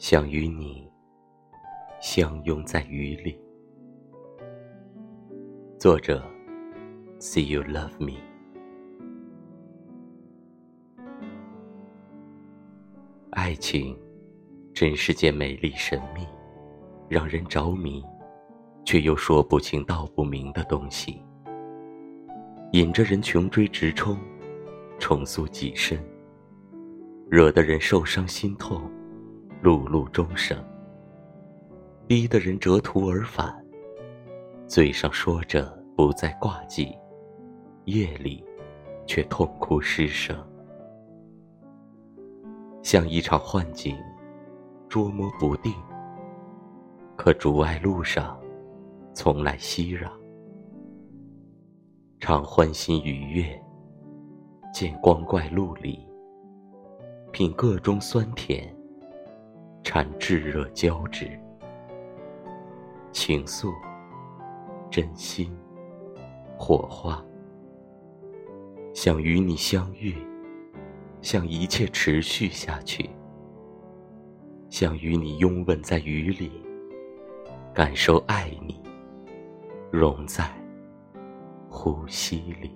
想与你相拥在雨里。作者：See you love me。爱情真是件美丽神秘、让人着迷，却又说不清道不明的东西，引着人穷追直冲，重塑己身，惹得人受伤心痛。碌碌终生，逼得人折途而返。嘴上说着不再挂记，夜里却痛哭失声，像一场幻境，捉摸不定。可竹爱路上，从来熙攘，常欢欣愉悦，见光怪陆离，品各中酸甜。产炙热交织，情愫、真心、火花，想与你相遇，想一切持续下去，想与你拥吻在雨里，感受爱你融在呼吸里。